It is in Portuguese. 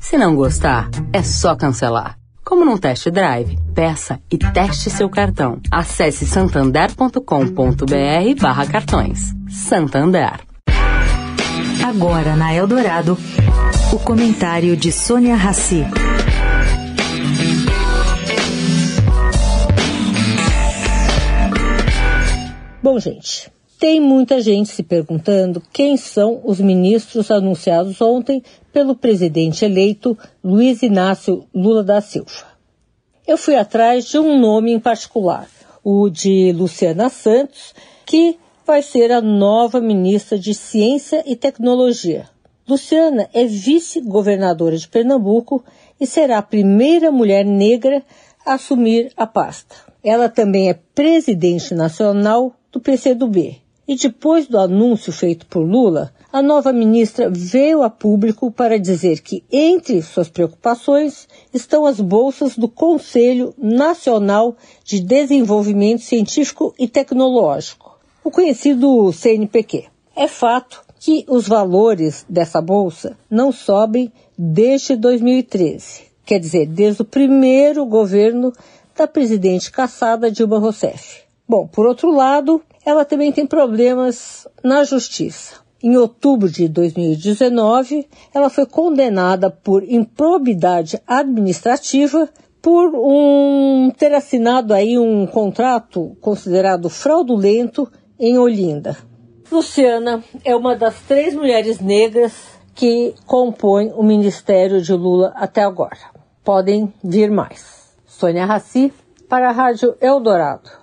Se não gostar, é só cancelar. Como num test drive, peça e teste seu cartão. Acesse santander.com.br barra cartões. Santander. Agora na Eldorado, o comentário de Sônia Rassi. Bom, gente, tem muita gente se perguntando quem são os ministros anunciados ontem pelo presidente eleito Luiz Inácio Lula da Silva. Eu fui atrás de um nome em particular, o de Luciana Santos, que vai ser a nova ministra de Ciência e Tecnologia. Luciana é vice-governadora de Pernambuco e será a primeira mulher negra a assumir a pasta. Ela também é presidente nacional do PCdoB. E depois do anúncio feito por Lula, a nova ministra veio a público para dizer que entre suas preocupações estão as bolsas do Conselho Nacional de Desenvolvimento Científico e Tecnológico, o conhecido CNPq. É fato que os valores dessa bolsa não sobem desde 2013, quer dizer, desde o primeiro governo da presidente caçada Dilma Rousseff. Bom, por outro lado, ela também tem problemas na justiça. Em outubro de 2019, ela foi condenada por improbidade administrativa por um, ter assinado aí um contrato considerado fraudulento em Olinda. Luciana é uma das três mulheres negras que compõem o ministério de Lula até agora. Podem vir mais. Sônia Raci, para a Rádio Eldorado.